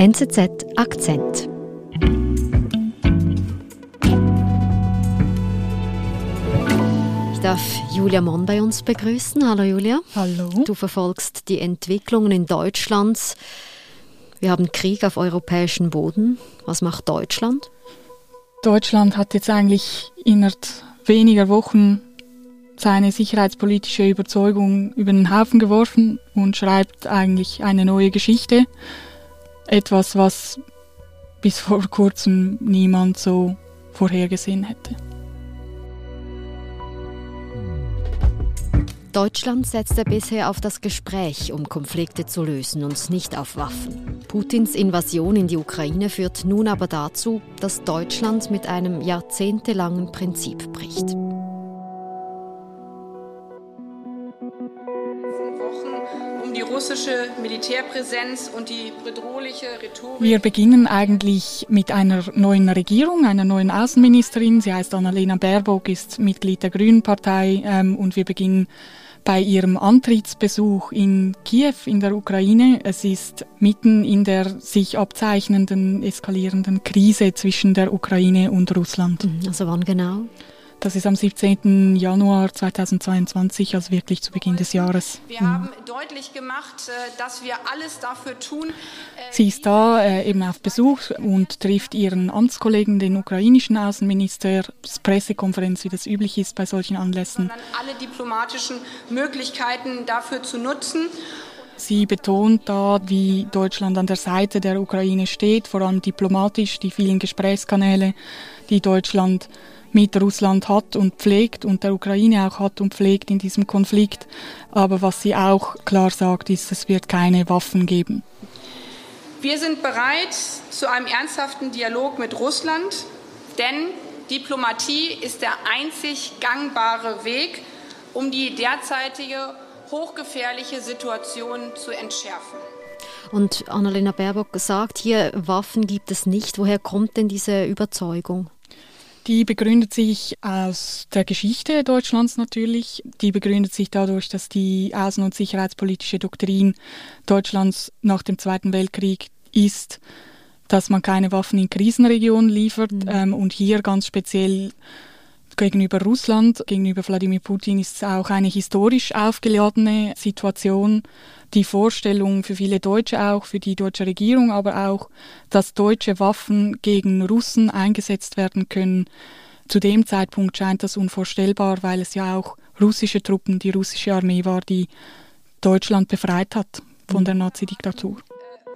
NZZ Akzent. Ich darf Julia Mon bei uns begrüßen. Hallo Julia. Hallo. Du verfolgst die Entwicklungen in Deutschland. Wir haben Krieg auf europäischem Boden. Was macht Deutschland? Deutschland hat jetzt eigentlich innerhalb weniger Wochen seine sicherheitspolitische Überzeugung über den Haufen geworfen und schreibt eigentlich eine neue Geschichte. Etwas, was bis vor kurzem niemand so vorhergesehen hätte. Deutschland setzte bisher auf das Gespräch, um Konflikte zu lösen und nicht auf Waffen. Putins Invasion in die Ukraine führt nun aber dazu, dass Deutschland mit einem jahrzehntelangen Prinzip bricht. Russische Militärpräsenz und die bedrohliche Rhetorik. Wir beginnen eigentlich mit einer neuen Regierung, einer neuen Außenministerin. Sie heißt Annalena Baerbock, ist Mitglied der Grünen Partei ähm, und wir beginnen bei ihrem Antrittsbesuch in Kiew in der Ukraine. Es ist mitten in der sich abzeichnenden, eskalierenden Krise zwischen der Ukraine und Russland. Also wann genau? Das ist am 17. Januar 2022, also wirklich zu Beginn des Jahres. Wir haben deutlich gemacht, äh, dass wir alles dafür tun. äh, Sie ist da äh, eben auf Besuch und trifft ihren Amtskollegen, den ukrainischen Außenminister, Pressekonferenz, wie das üblich ist bei solchen Anlässen. Alle diplomatischen Möglichkeiten dafür zu nutzen. Sie betont da, wie Deutschland an der Seite der Ukraine steht, vor allem diplomatisch, die vielen Gesprächskanäle, die Deutschland mit Russland hat und pflegt und der Ukraine auch hat und pflegt in diesem Konflikt. Aber was sie auch klar sagt, ist, es wird keine Waffen geben. Wir sind bereit zu einem ernsthaften Dialog mit Russland, denn Diplomatie ist der einzig gangbare Weg, um die derzeitige hochgefährliche Situation zu entschärfen. Und Annalena Baerbock sagt hier, Waffen gibt es nicht. Woher kommt denn diese Überzeugung? Die begründet sich aus der Geschichte Deutschlands natürlich. Die begründet sich dadurch, dass die außen- und sicherheitspolitische Doktrin Deutschlands nach dem Zweiten Weltkrieg ist, dass man keine Waffen in Krisenregionen liefert ähm, und hier ganz speziell gegenüber Russland, gegenüber Wladimir Putin ist es auch eine historisch aufgeladene Situation. Die Vorstellung für viele Deutsche auch, für die deutsche Regierung, aber auch, dass deutsche Waffen gegen Russen eingesetzt werden können. Zu dem Zeitpunkt scheint das unvorstellbar, weil es ja auch russische Truppen, die russische Armee war, die Deutschland befreit hat von der Nazi-Diktatur.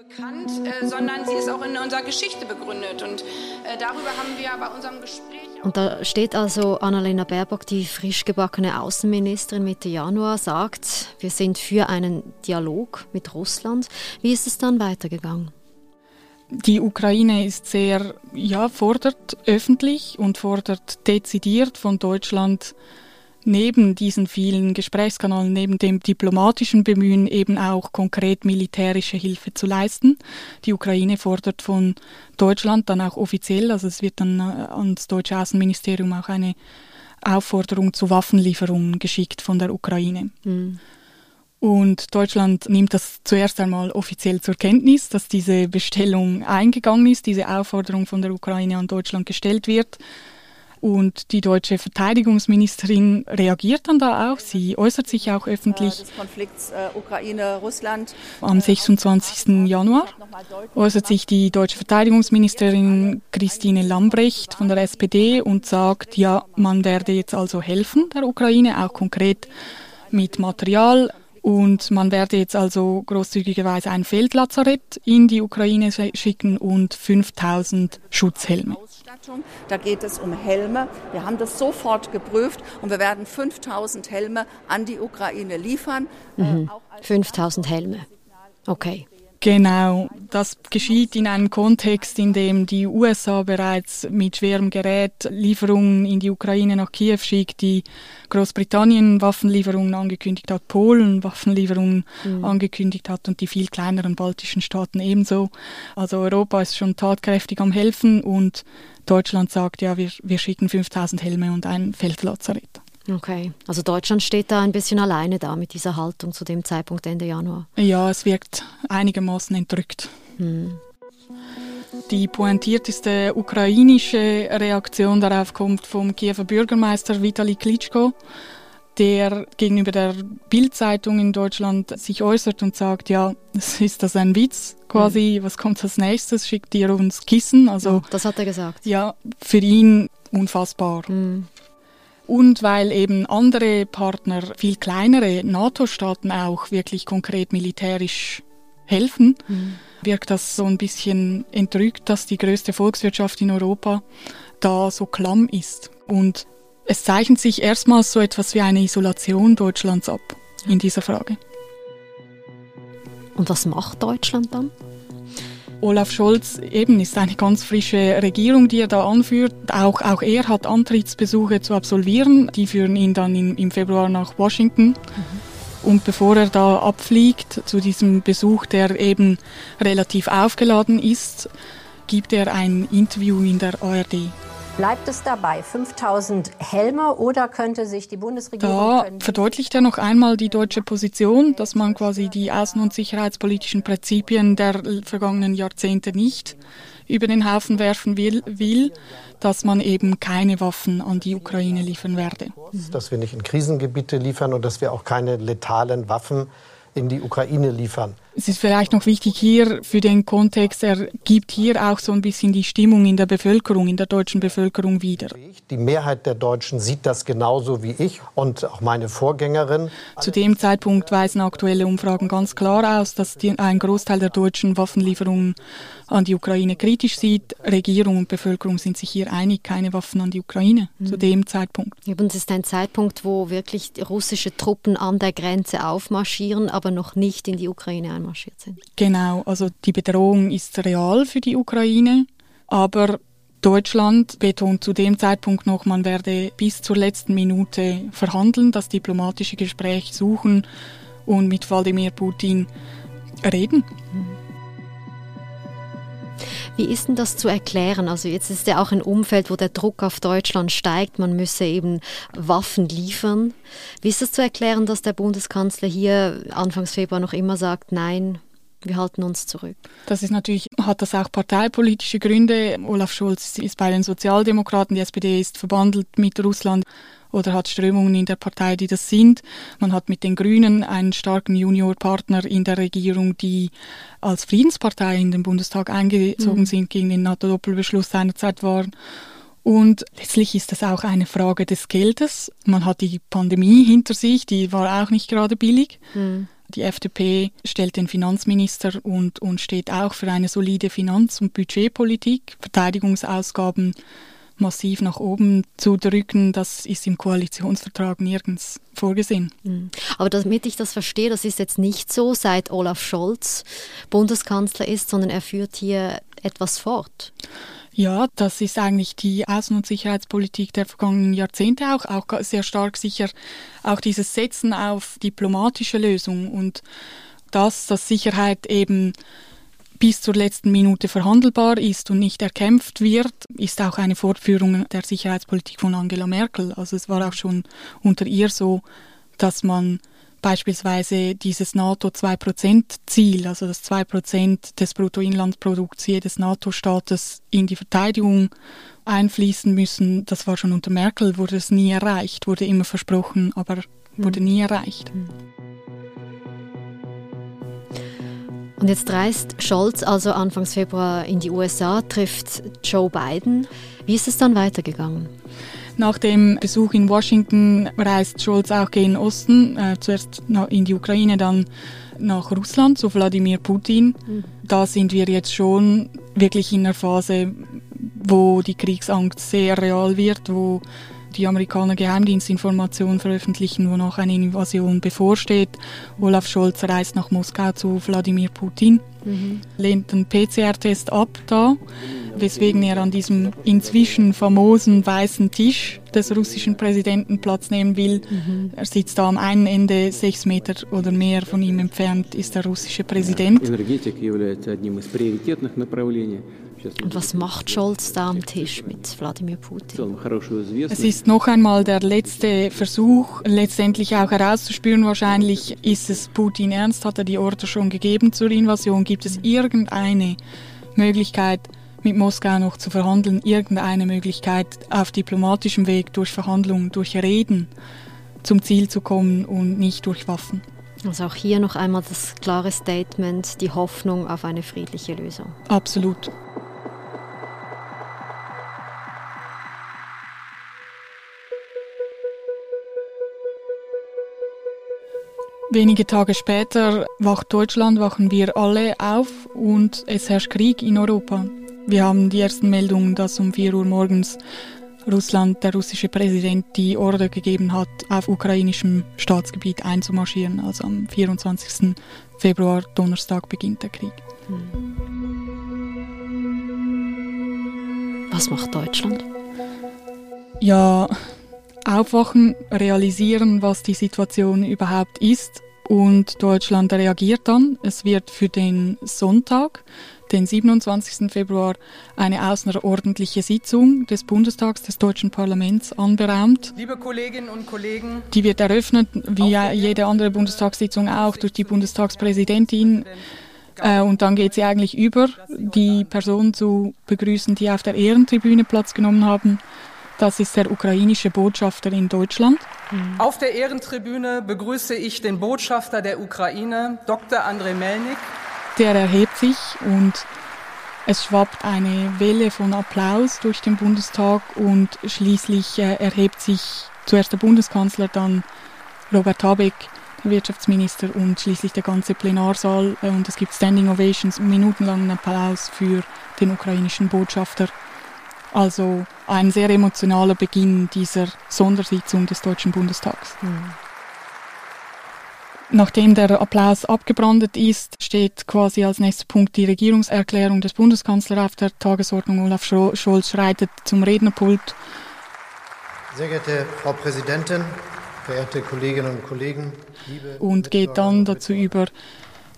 bekannt, äh, sondern sie ist auch in unserer Geschichte begründet. Und äh, darüber haben wir bei unserem Gespräch. Und da steht also Annalena Baerbock, die frisch gebackene Außenministerin Mitte Januar, sagt, wir sind für einen Dialog mit Russland. Wie ist es dann weitergegangen? Die Ukraine ist sehr, ja, fordert öffentlich und fordert dezidiert von Deutschland neben diesen vielen Gesprächskanälen, neben dem diplomatischen Bemühen eben auch konkret militärische Hilfe zu leisten. Die Ukraine fordert von Deutschland dann auch offiziell, also es wird dann äh, ans deutsche Außenministerium auch eine Aufforderung zu Waffenlieferungen geschickt von der Ukraine. Und Deutschland nimmt das zuerst einmal offiziell zur Kenntnis, dass diese Bestellung eingegangen ist, diese Aufforderung von der Ukraine an Deutschland gestellt wird. Und die deutsche Verteidigungsministerin reagiert dann da auch. Sie äußert sich auch öffentlich des Konflikts äh, Ukraine-Russland. am 26. Januar. Äußert sich die deutsche Verteidigungsministerin Christine Lambrecht von der SPD und sagt, ja, man werde jetzt also helfen der Ukraine, auch konkret mit Material. Und man werde jetzt also großzügigerweise ein Feldlazarett in die Ukraine schicken und 5000 Schutzhelme. Ausstattung. Da geht es um Helme. Wir haben das sofort geprüft und wir werden 5000 Helme an die Ukraine liefern. Äh, als 5000 Helme. Okay. Genau, das geschieht in einem Kontext, in dem die USA bereits mit schwerem Gerät Lieferungen in die Ukraine nach Kiew schickt, die Großbritannien Waffenlieferungen angekündigt hat, Polen Waffenlieferungen angekündigt hat und die viel kleineren baltischen Staaten ebenso. Also Europa ist schon tatkräftig am Helfen und Deutschland sagt, ja, wir, wir schicken 5000 Helme und ein Feldlazarett. Okay. Also Deutschland steht da ein bisschen alleine da mit dieser Haltung zu dem Zeitpunkt Ende Januar. Ja, es wirkt einigermaßen entrückt. Die pointierteste ukrainische Reaktion darauf kommt vom Kiewer Bürgermeister Vitali Klitschko, der gegenüber der Bildzeitung in Deutschland sich äußert und sagt, ja, ist das ein Witz quasi, mhm. was kommt als nächstes, schickt ihr uns Kissen, also das hat er gesagt. Ja, für ihn unfassbar. Mhm. Und weil eben andere Partner, viel kleinere NATO-Staaten auch wirklich konkret militärisch helfen, mhm. wirkt das so ein bisschen entrückt, dass die größte Volkswirtschaft in Europa da so klamm ist. Und es zeichnet sich erstmals so etwas wie eine Isolation Deutschlands ab in dieser Frage. Und was macht Deutschland dann? Olaf Scholz eben ist eine ganz frische Regierung, die er da anführt. Auch, auch er hat Antrittsbesuche zu absolvieren. Die führen ihn dann in, im Februar nach Washington. Mhm. Und bevor er da abfliegt zu diesem Besuch, der eben relativ aufgeladen ist, gibt er ein Interview in der ARD. Bleibt es dabei, 5000 Helme oder könnte sich die Bundesregierung... Da verdeutlicht er noch einmal die deutsche Position, dass man quasi die außen- und sicherheitspolitischen Prinzipien der vergangenen Jahrzehnte nicht über den Haufen werfen will, will, dass man eben keine Waffen an die Ukraine liefern werde. Dass wir nicht in Krisengebiete liefern und dass wir auch keine letalen Waffen in die Ukraine liefern. Es ist vielleicht noch wichtig hier für den Kontext, er gibt hier auch so ein bisschen die Stimmung in der Bevölkerung, in der deutschen Bevölkerung wieder. Die Mehrheit der Deutschen sieht das genauso wie ich und auch meine Vorgängerin. Zu dem Zeitpunkt weisen aktuelle Umfragen ganz klar aus, dass die, ein Großteil der Deutschen Waffenlieferungen an die Ukraine kritisch sieht. Regierung und Bevölkerung sind sich hier einig, keine Waffen an die Ukraine mhm. zu dem Zeitpunkt. Und es ist ein Zeitpunkt, wo wirklich russische Truppen an der Grenze aufmarschieren, aber noch nicht in die Ukraine einmarschiert sind. Genau, also die Bedrohung ist real für die Ukraine, aber Deutschland betont zu dem Zeitpunkt noch, man werde bis zur letzten Minute verhandeln, das diplomatische Gespräch suchen und mit Wladimir Putin reden. Mhm. Wie ist denn das zu erklären? Also jetzt ist ja auch ein Umfeld, wo der Druck auf Deutschland steigt, man müsse eben Waffen liefern. Wie ist das zu erklären, dass der Bundeskanzler hier Anfangs Februar noch immer sagt, nein, wir halten uns zurück. Das ist natürlich, hat das auch parteipolitische Gründe. Olaf Scholz ist bei den Sozialdemokraten, die SPD ist verbandelt mit Russland oder hat Strömungen in der Partei, die das sind. Man hat mit den Grünen einen starken Juniorpartner in der Regierung, die als Friedenspartei in den Bundestag eingezogen mhm. sind, gegen den NATO-Doppelbeschluss seinerzeit waren. Und letztlich ist das auch eine Frage des Geldes. Man hat die Pandemie hinter sich, die war auch nicht gerade billig. Mhm. Die FDP stellt den Finanzminister und, und steht auch für eine solide Finanz- und Budgetpolitik. Verteidigungsausgaben massiv nach oben zu drücken, das ist im Koalitionsvertrag nirgends vorgesehen. Mhm. Aber damit ich das verstehe, das ist jetzt nicht so, seit Olaf Scholz Bundeskanzler ist, sondern er führt hier etwas fort. Ja, das ist eigentlich die Außen- und Sicherheitspolitik der vergangenen Jahrzehnte auch, auch sehr stark sicher auch dieses Setzen auf diplomatische Lösungen und das, dass Sicherheit eben bis zur letzten Minute verhandelbar ist und nicht erkämpft wird, ist auch eine Fortführung der Sicherheitspolitik von Angela Merkel. Also es war auch schon unter ihr so, dass man beispielsweise dieses NATO-2%-Ziel, also das 2% des Bruttoinlandsprodukts jedes NATO-Staates in die Verteidigung einfließen müssen, das war schon unter Merkel, wurde es nie erreicht, wurde immer versprochen, aber wurde nie erreicht. Mhm. Und jetzt reist Scholz also Anfangs Februar in die USA, trifft Joe Biden. Wie ist es dann weitergegangen? Nach dem Besuch in Washington reist Scholz auch gegen Osten, äh, zuerst in die Ukraine, dann nach Russland zu Wladimir Putin. Mhm. Da sind wir jetzt schon wirklich in einer Phase, wo die Kriegsangst sehr real wird, wo die Amerikaner Geheimdienstinformationen veröffentlichen, wonach eine Invasion bevorsteht. Olaf Scholz reist nach Moskau zu Wladimir Putin, mhm. lehnt den PCR-Test ab da, weswegen er an diesem inzwischen famosen weißen Tisch des russischen Präsidenten Platz nehmen will. Mhm. Er sitzt da am einen Ende, sechs Meter oder mehr von ihm entfernt, ist der russische Präsident. Und was macht Scholz da am Tisch mit Wladimir Putin? Es ist noch einmal der letzte Versuch, letztendlich auch herauszuspüren, wahrscheinlich ist es Putin ernst, hat er die Orte schon gegeben zur Invasion, gibt es irgendeine Möglichkeit, mit Moskau noch zu verhandeln, irgendeine Möglichkeit auf diplomatischem Weg durch Verhandlungen, durch Reden zum Ziel zu kommen und nicht durch Waffen. Also auch hier noch einmal das klare Statement, die Hoffnung auf eine friedliche Lösung. Absolut. Wenige Tage später wacht Deutschland, wachen wir alle auf und es herrscht Krieg in Europa. Wir haben die ersten Meldungen, dass um 4 Uhr morgens Russland, der russische Präsident, die Order gegeben hat, auf ukrainischem Staatsgebiet einzumarschieren. Also am 24. Februar, Donnerstag, beginnt der Krieg. Was macht Deutschland? Ja, aufwachen, realisieren, was die Situation überhaupt ist. Und Deutschland reagiert dann. Es wird für den Sonntag, den 27. Februar, eine außerordentliche Sitzung des Bundestags, des deutschen Parlaments anberaumt. Liebe Kolleginnen und Kollegen, die wird eröffnet, wie jede andere Bundestagssitzung auch, durch die Bundestagspräsidentin. Äh, und dann geht sie eigentlich über, die Personen zu begrüßen, die auf der Ehrentribüne Platz genommen haben. Das ist der ukrainische Botschafter in Deutschland. Mhm. Auf der Ehrentribüne begrüße ich den Botschafter der Ukraine, Dr. Andrei Melnik. Der erhebt sich und es schwappt eine Welle von Applaus durch den Bundestag und schließlich äh, erhebt sich zuerst der Bundeskanzler, dann Robert Habeck, der Wirtschaftsminister und schließlich der ganze Plenarsaal äh, und es gibt Standing Ovations, minutenlangen Applaus für den ukrainischen Botschafter also ein sehr emotionaler Beginn dieser Sondersitzung des Deutschen Bundestags. Mhm. Nachdem der Applaus abgebrandet ist, steht quasi als nächster Punkt die Regierungserklärung des Bundeskanzlers auf der Tagesordnung. Olaf Scholz schreitet zum Rednerpult. Sehr geehrte Frau Präsidentin, verehrte Kolleginnen und Kollegen, liebe und geht dann dazu über,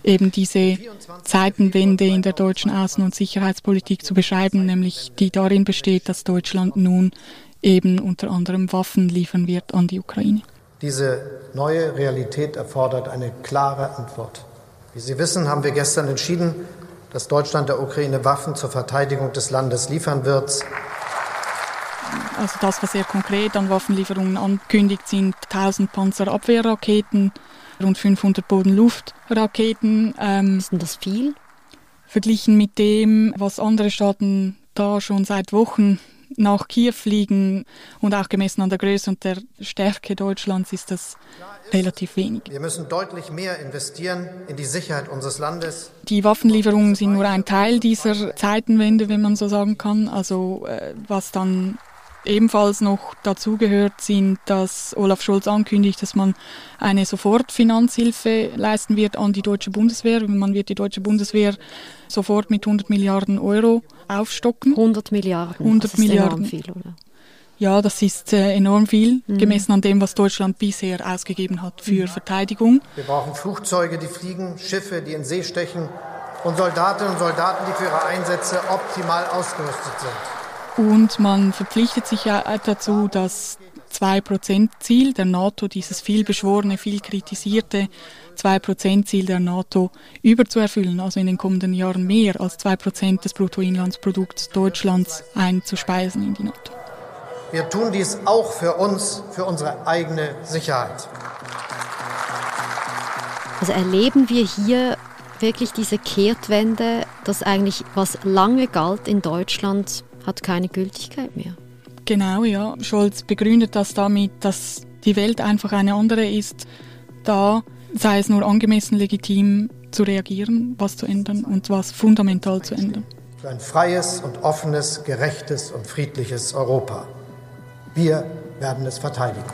eben diese Zeitenwende in der deutschen Außen- und Sicherheitspolitik zu beschreiben, nämlich die darin besteht, dass Deutschland nun eben unter anderem Waffen liefern wird an die Ukraine. Diese neue Realität erfordert eine klare Antwort. Wie Sie wissen, haben wir gestern entschieden, dass Deutschland der Ukraine Waffen zur Verteidigung des Landes liefern wird. Also das, was sehr konkret an Waffenlieferungen ankündigt, sind 1000 Panzerabwehrraketen, rund 500 Bodenluftraketen. Ähm, ist denn das viel? Verglichen mit dem, was andere Staaten da schon seit Wochen nach Kiew fliegen und auch gemessen an der Größe und der Stärke Deutschlands ist das relativ wenig. Wir müssen deutlich mehr investieren in die Sicherheit unseres Landes. Die Waffenlieferungen sind nur ein Teil dieser Zeitenwende, wenn man so sagen kann. Also äh, was dann ebenfalls noch dazugehört, sind, dass Olaf Scholz ankündigt, dass man eine Sofortfinanzhilfe leisten wird an die deutsche Bundeswehr. Man wird die deutsche Bundeswehr sofort mit 100 Milliarden Euro aufstocken. 100 Milliarden. 100 das ist Milliarden. Viel, oder? Ja, das ist äh, enorm viel, mhm. gemessen an dem, was Deutschland bisher ausgegeben hat für mhm. Verteidigung. Wir brauchen Flugzeuge, die fliegen, Schiffe, die in See stechen und Soldatinnen und Soldaten, die für ihre Einsätze optimal ausgerüstet sind. Und man verpflichtet sich ja dazu, das 2%-Ziel der NATO, dieses viel beschworene, viel kritisierte 2%-Ziel der NATO überzuerfüllen, also in den kommenden Jahren mehr als 2% des Bruttoinlandsprodukts Deutschlands einzuspeisen in die NATO. Wir tun dies auch für uns, für unsere eigene Sicherheit. Also erleben wir hier wirklich diese Kehrtwende, dass eigentlich was lange galt in Deutschland hat keine Gültigkeit mehr. Genau, ja. Scholz begründet das damit, dass die Welt einfach eine andere ist. Da sei es nur angemessen legitim zu reagieren, was zu ändern und was fundamental zu ändern. Für ein freies und offenes, gerechtes und friedliches Europa. Wir werden es verteidigen.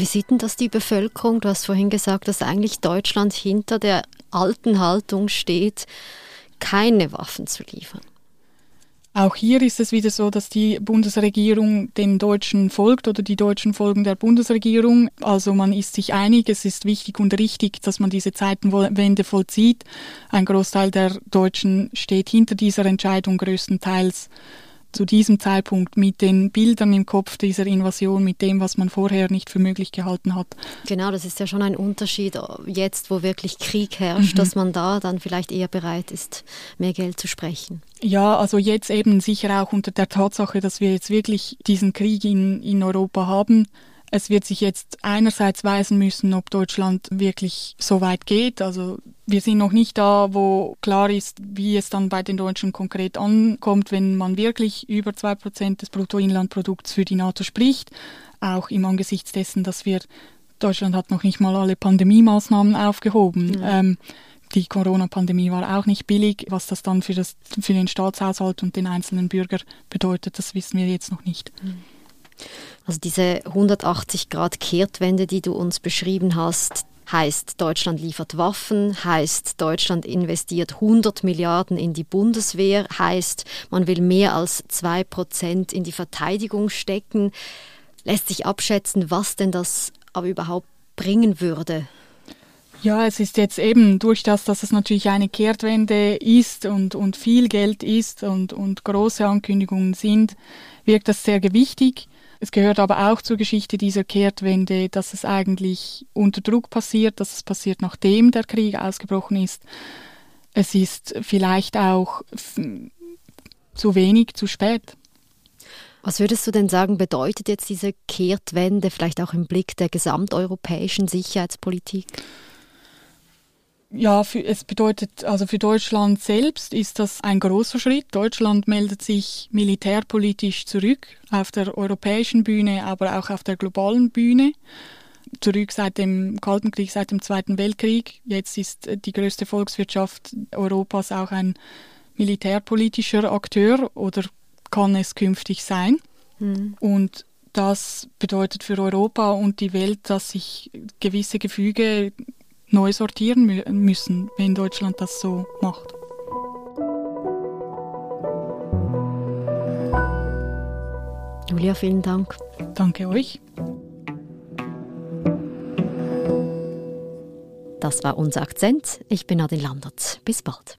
Wie sieht denn das die Bevölkerung? Du hast vorhin gesagt, dass eigentlich Deutschland hinter der alten Haltung steht, keine Waffen zu liefern. Auch hier ist es wieder so, dass die Bundesregierung den Deutschen folgt oder die Deutschen folgen der Bundesregierung. Also man ist sich einig, es ist wichtig und richtig, dass man diese Zeitenwende vollzieht. Ein Großteil der Deutschen steht hinter dieser Entscheidung größtenteils zu diesem Zeitpunkt mit den Bildern im Kopf dieser Invasion, mit dem, was man vorher nicht für möglich gehalten hat. Genau, das ist ja schon ein Unterschied jetzt, wo wirklich Krieg herrscht, mhm. dass man da dann vielleicht eher bereit ist, mehr Geld zu sprechen. Ja, also jetzt eben sicher auch unter der Tatsache, dass wir jetzt wirklich diesen Krieg in, in Europa haben, es wird sich jetzt einerseits weisen müssen, ob Deutschland wirklich so weit geht. Also wir sind noch nicht da, wo klar ist, wie es dann bei den Deutschen konkret ankommt, wenn man wirklich über zwei Prozent des Bruttoinlandprodukts für die NATO spricht. Auch im Angesichts dessen, dass wir Deutschland hat noch nicht mal alle Pandemie-Maßnahmen aufgehoben. Ja. Ähm, die Corona-Pandemie war auch nicht billig. Was das dann für, das, für den Staatshaushalt und den einzelnen Bürger bedeutet, das wissen wir jetzt noch nicht. Mhm. Also diese 180-Grad-Kehrtwende, die du uns beschrieben hast, heißt, Deutschland liefert Waffen, heißt, Deutschland investiert 100 Milliarden in die Bundeswehr, heißt, man will mehr als 2 Prozent in die Verteidigung stecken. Lässt sich abschätzen, was denn das aber überhaupt bringen würde? Ja, es ist jetzt eben durch das, dass es natürlich eine Kehrtwende ist und, und viel Geld ist und, und große Ankündigungen sind, wirkt das sehr gewichtig. Es gehört aber auch zur Geschichte dieser Kehrtwende, dass es eigentlich unter Druck passiert, dass es passiert, nachdem der Krieg ausgebrochen ist. Es ist vielleicht auch zu wenig, zu spät. Was würdest du denn sagen, bedeutet jetzt diese Kehrtwende vielleicht auch im Blick der gesamteuropäischen Sicherheitspolitik? Ja, für, es bedeutet, also für Deutschland selbst ist das ein großer Schritt. Deutschland meldet sich militärpolitisch zurück auf der europäischen Bühne, aber auch auf der globalen Bühne. Zurück seit dem Kalten Krieg, seit dem Zweiten Weltkrieg. Jetzt ist die größte Volkswirtschaft Europas auch ein militärpolitischer Akteur oder kann es künftig sein. Mhm. Und das bedeutet für Europa und die Welt, dass sich gewisse Gefüge neu sortieren mü müssen, wenn Deutschland das so macht. Julia, vielen Dank. Danke euch. Das war unser Akzent. Ich bin Adin Landert. Bis bald.